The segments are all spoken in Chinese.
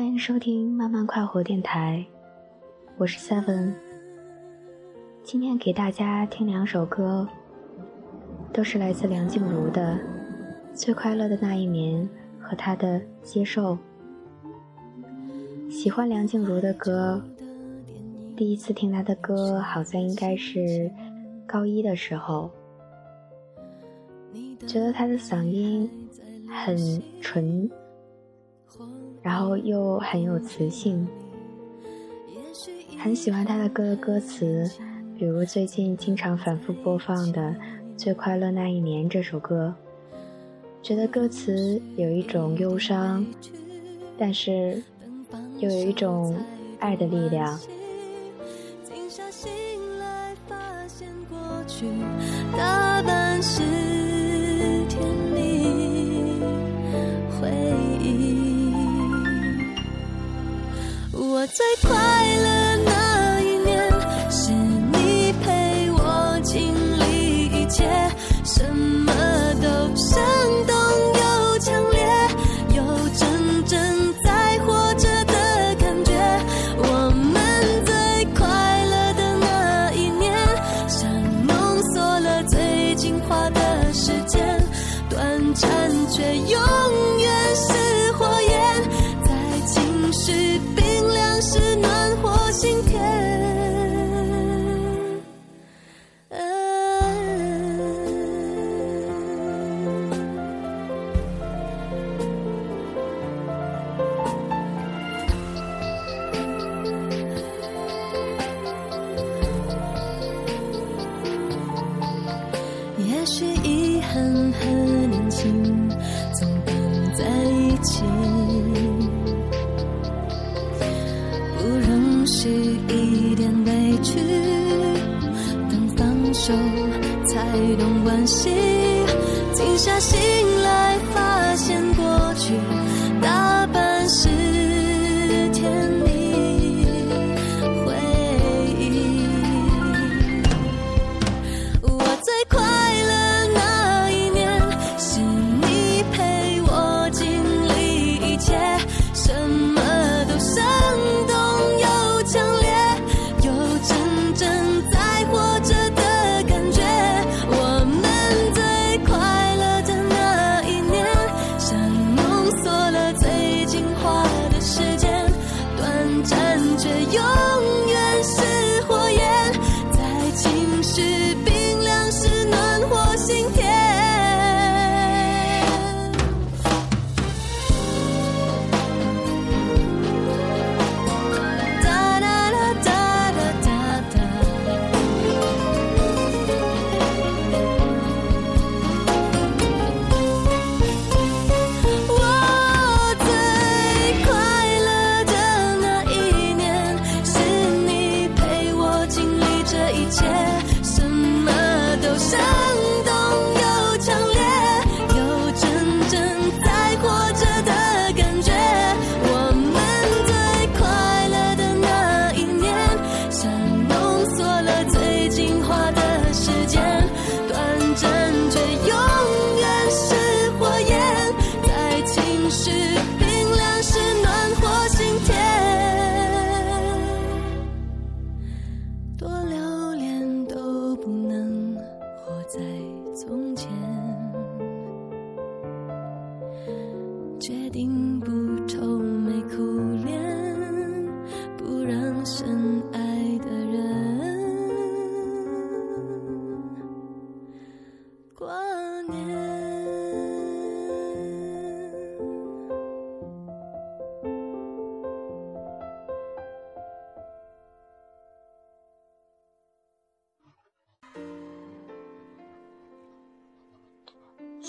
欢迎收听慢慢快活电台，我是 Seven。今天给大家听两首歌，都是来自梁静茹的《最快乐的那一年》和她的《接受》。喜欢梁静茹的歌，第一次听她的歌好像应该是高一的时候，觉得她的嗓音很纯，然后又很有磁性，很喜欢他的歌的歌词，比如最近经常反复播放的《最快乐那一年》这首歌，觉得歌词有一种忧伤，但是。又有一种爱的力量。静下心来，发现过去却用是一点委屈，等放手才懂惋惜。静下心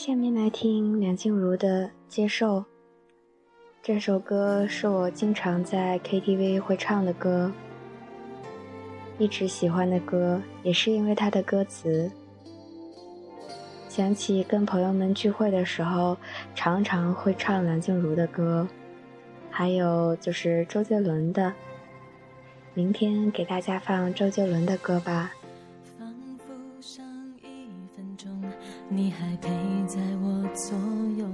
下面来听梁静茹的《接受》。这首歌是我经常在 KTV 会唱的歌，一直喜欢的歌，也是因为它的歌词。想起跟朋友们聚会的时候，常常会唱梁静茹的歌，还有就是周杰伦的。明天给大家放周杰伦的歌吧。你还陪在我左右，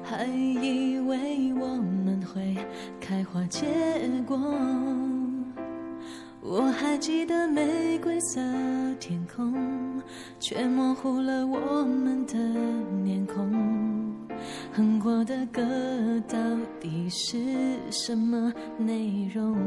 还以为我们会开花结果。我还记得玫瑰色天空，却模糊了我们的面孔。哼过的歌到底是什么内容？